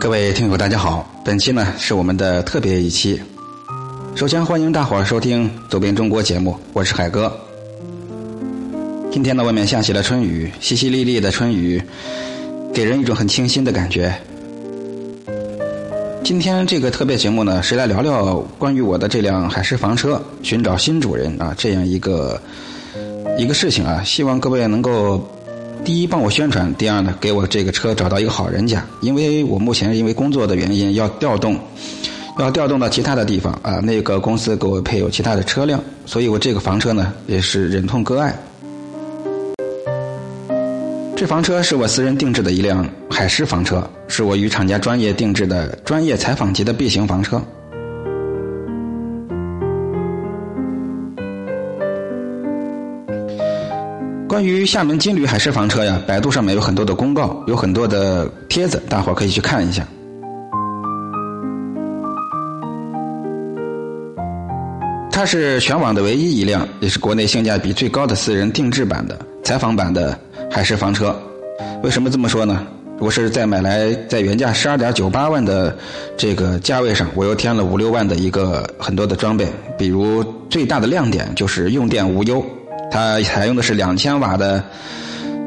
各位听友，大家好！本期呢是我们的特别一期。首先欢迎大伙儿收听《走遍中国》节目，我是海哥。今天呢，外面下起了春雨，淅淅沥沥的春雨，给人一种很清新的感觉。今天这个特别节目呢，是来聊聊关于我的这辆海狮房车寻找新主人啊这样一个一个事情啊，希望各位能够。第一，帮我宣传；第二呢，给我这个车找到一个好人家。因为我目前因为工作的原因要调动，要调动到其他的地方啊。那个公司给我配有其他的车辆，所以我这个房车呢也是忍痛割爱。这房车是我私人定制的一辆海狮房车，是我与厂家专业定制的专业采访级的 B 型房车。关于厦门金旅海狮房车呀，百度上面有很多的公告，有很多的帖子，大伙可以去看一下。它是全网的唯一一辆，也是国内性价比最高的私人定制版的采访版的海狮房车。为什么这么说呢？我是在买来在原价十二点九八万的这个价位上，我又添了五六万的一个很多的装备，比如最大的亮点就是用电无忧。它采用的是两千瓦的，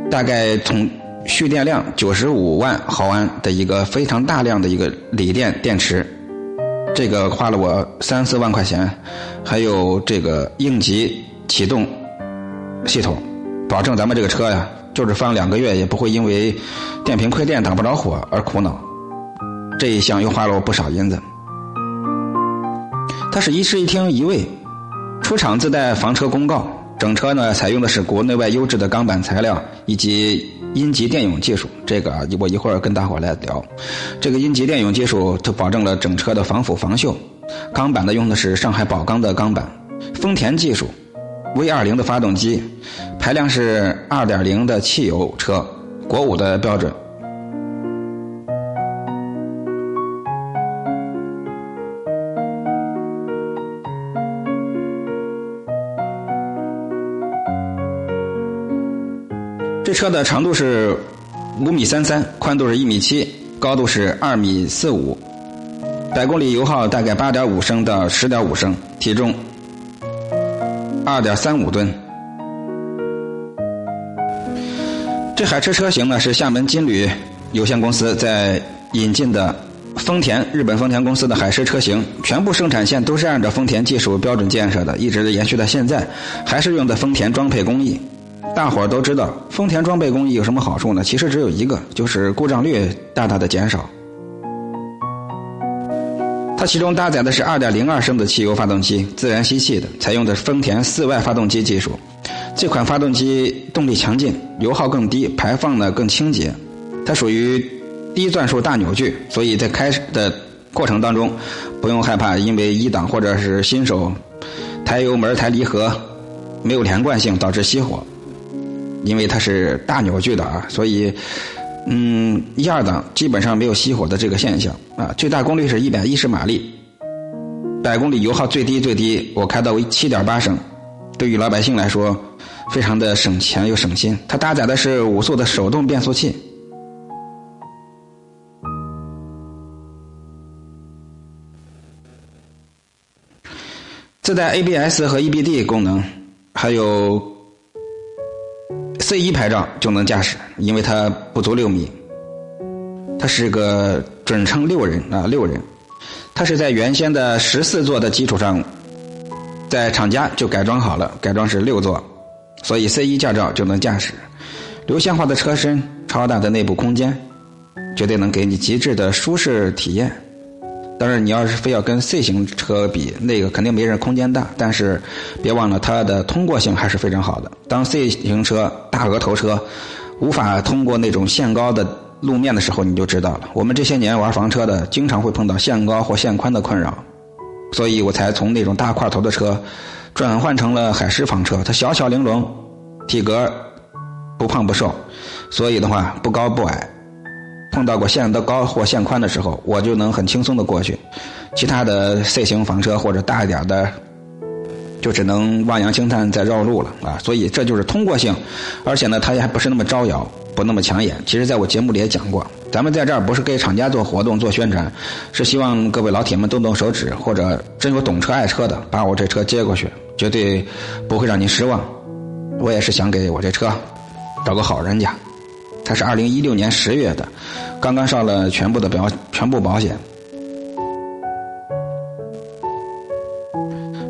大概从蓄电量九十五万毫安的一个非常大量的一个锂电电池，这个花了我三四万块钱，还有这个应急启动系统，保证咱们这个车呀，就是放两个月也不会因为电瓶亏电打不着火而苦恼。这一项又花了我不少银子。它是一室一厅一卫，出厂自带房车公告。整车呢采用的是国内外优质的钢板材料以及阴极电泳技术，这个我一会儿跟大伙来聊。这个阴极电泳技术就保证了整车的防腐防锈。钢板呢用的是上海宝钢的钢板，丰田技术，V 二零的发动机，排量是二点零的汽油车，国五的标准。这车的长度是五米三三，宽度是一米七，高度是二米四五，百公里油耗大概八点五升到十点五升，体重二点三五吨。这海车车型呢是厦门金旅有限公司在引进的丰田日本丰田公司的海狮车型，全部生产线都是按照丰田技术标准建设的，一直延续到现在，还是用的丰田装配工艺。大伙儿都知道，丰田装备工艺有什么好处呢？其实只有一个，就是故障率大大的减少。它其中搭载的是2.02升的汽油发动机，自然吸气的，采用的是丰田四 Y 发动机技术。这款发动机动力强劲，油耗更低，排放呢更清洁。它属于低转速大扭矩，所以在开的过程当中，不用害怕因为一档或者是新手抬油门、抬离合没有连贯性导致熄火。因为它是大扭矩的啊，所以，嗯，一二档基本上没有熄火的这个现象啊。最大功率是一百一十马力，百公里油耗最低最低我开到七点八升，对于老百姓来说，非常的省钱又省心。它搭载的是五速的手动变速器，自带 ABS 和 EBD 功能，还有。C 一牌照就能驾驶，因为它不足六米，它是个准称六人啊六人，它是在原先的十四座的基础上，在厂家就改装好了，改装是六座，所以 C 一驾照就能驾驶，流线化的车身，超大的内部空间，绝对能给你极致的舒适体验。当然，你要是非要跟 C 型车比，那个肯定没人空间大。但是，别忘了它的通过性还是非常好的。当 C 型车大额头车无法通过那种限高的路面的时候，你就知道了。我们这些年玩房车的，经常会碰到限高或限宽的困扰，所以我才从那种大块头的车转换成了海狮房车。它小巧玲珑，体格不胖不瘦，所以的话不高不矮。碰到过限的高或限宽的时候，我就能很轻松的过去。其他的 C 型房车或者大一点的，就只能望洋兴叹再绕路了啊！所以这就是通过性，而且呢，它也还不是那么招摇，不那么抢眼。其实在我节目里也讲过，咱们在这儿不是给厂家做活动做宣传，是希望各位老铁们动动手指，或者真有懂车爱车的，把我这车接过去，绝对不会让您失望。我也是想给我这车找个好人家。它是二零一六年十月的，刚刚上了全部的保全部保险，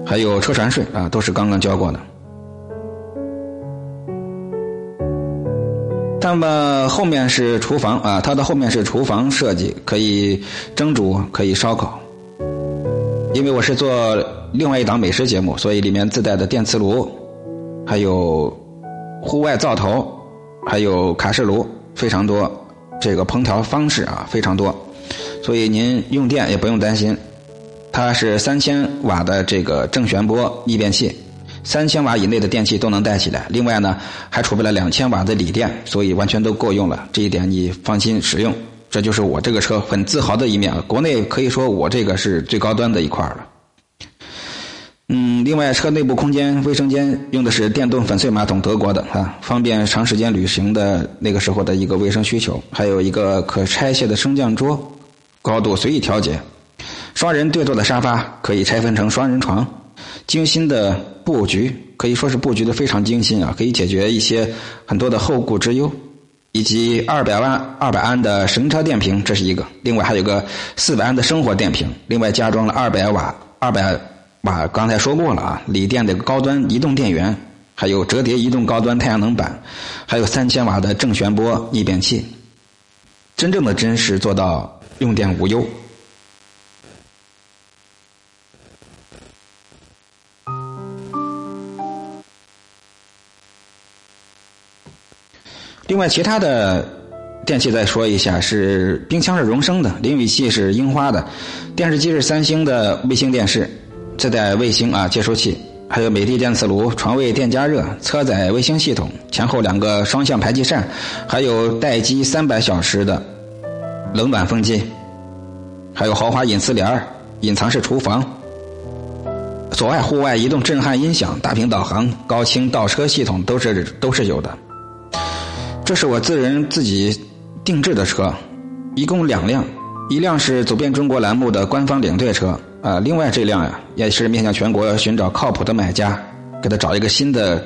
还有车船税啊，都是刚刚交过的。那么后面是厨房啊，它的后面是厨房设计，可以蒸煮，可以烧烤。因为我是做另外一档美食节目，所以里面自带的电磁炉，还有户外灶头，还有卡式炉非常多，这个烹调方式啊非常多，所以您用电也不用担心。它是三千瓦的这个正弦波逆变器。三千瓦以内的电器都能带起来，另外呢还储备了两千瓦的锂电，所以完全都够用了。这一点你放心使用。这就是我这个车很自豪的一面啊。国内可以说我这个是最高端的一块了。嗯，另外车内部空间卫生间用的是电动粉碎马桶，德国的啊，方便长时间旅行的那个时候的一个卫生需求。还有一个可拆卸的升降桌，高度随意调节。双人对坐的沙发可以拆分成双人床。精心的布局可以说是布局的非常精心啊，可以解决一些很多的后顾之忧，以及二百万二百安的神车电瓶，这是一个；另外还有个四百安的生活电瓶，另外加装了二百瓦二百瓦，刚才说过了啊，锂电的高端移动电源，还有折叠移动高端太阳能板，还有三千瓦的正弦波逆变器，真正的真实做到用电无忧。另外，其他的电器再说一下，是冰箱是荣升的，淋浴器是樱花的，电视机是三星的卫星电视，自带卫星啊接收器，还有美的电磁炉、床位电加热、车载卫星系统、前后两个双向排气扇，还有待机三百小时的冷暖风机，还有豪华隐私帘隐藏式厨房，左外户外移动震撼音响、大屏导航、高清倒车系统都是都是有的。这是我自人自己定制的车，一共两辆，一辆是走遍中国栏目的官方领队车啊，另外这辆呀也是面向全国寻找靠谱的买家，给他找一个新的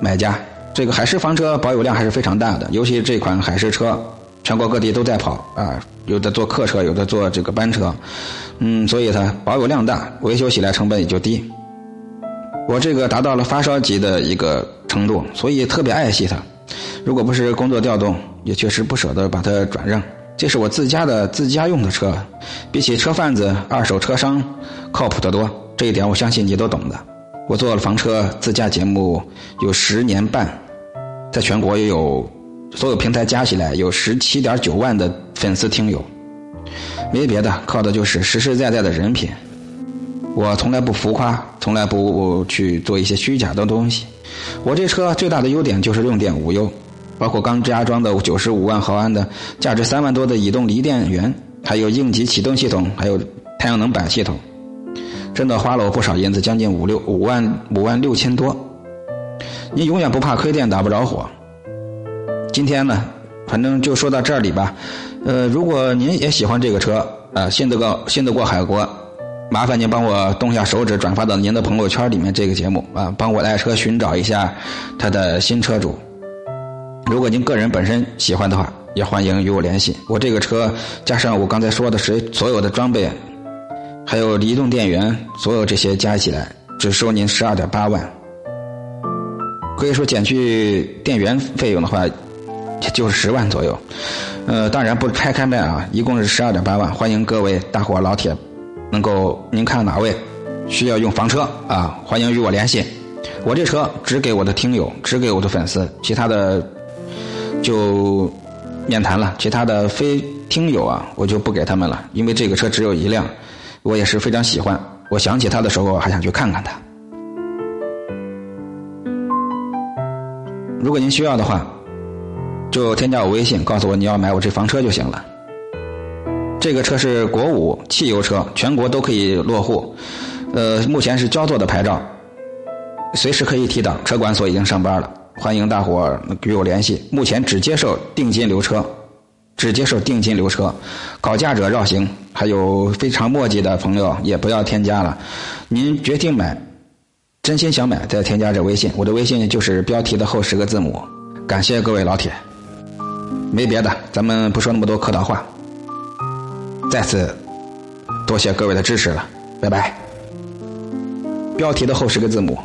买家。这个海狮房车保有量还是非常大的，尤其这款海狮车，全国各地都在跑啊，有的做客车，有的做这个班车，嗯，所以它保有量大，维修起来成本也就低。我这个达到了发烧级的一个程度，所以特别爱惜它。如果不是工作调动，也确实不舍得把它转让。这是我自家的自家用的车，比起车贩子、二手车商靠谱得多。这一点我相信你都懂的。我做了房车自驾节目有十年半，在全国也有所有平台加起来有十七点九万的粉丝听友。没别的，靠的就是实实在在的人品。我从来不浮夸，从来不去做一些虚假的东西。我这车最大的优点就是用电无忧，包括刚加装的九十五万毫安的、价值三万多的移动锂电源，还有应急启动系统，还有太阳能板系统，真的花了我不少银子，将近五六五万五万六千多。你永远不怕亏电打不着火。今天呢，反正就说到这里吧。呃，如果您也喜欢这个车，呃，信得过信得过海国。麻烦您帮我动下手指，转发到您的朋友圈里面这个节目啊，帮我爱车寻找一下他的新车主。如果您个人本身喜欢的话，也欢迎与我联系。我这个车加上我刚才说的是所有的装备，还有移动电源，所有这些加起来只收您十二点八万。可以说减去电源费用的话，就是十万左右。呃，当然不拆开卖啊，一共是十二点八万。欢迎各位大伙老铁。能够您看哪位需要用房车啊？欢迎与我联系。我这车只给我的听友，只给我的粉丝，其他的就免谈了。其他的非听友啊，我就不给他们了，因为这个车只有一辆，我也是非常喜欢。我想起他的时候，还想去看看他。如果您需要的话，就添加我微信，告诉我你要买我这房车就行了。这个车是国五汽油车，全国都可以落户，呃，目前是焦作的牌照，随时可以提档。车管所已经上班了，欢迎大伙与我联系。目前只接受定金留车，只接受定金留车，搞价者绕行，还有非常墨迹的朋友也不要添加了。您决定买，真心想买再添加这微信，我的微信就是标题的后十个字母。感谢各位老铁，没别的，咱们不说那么多客套话。再次多谢各位的支持了，拜拜。标题的后十个字母。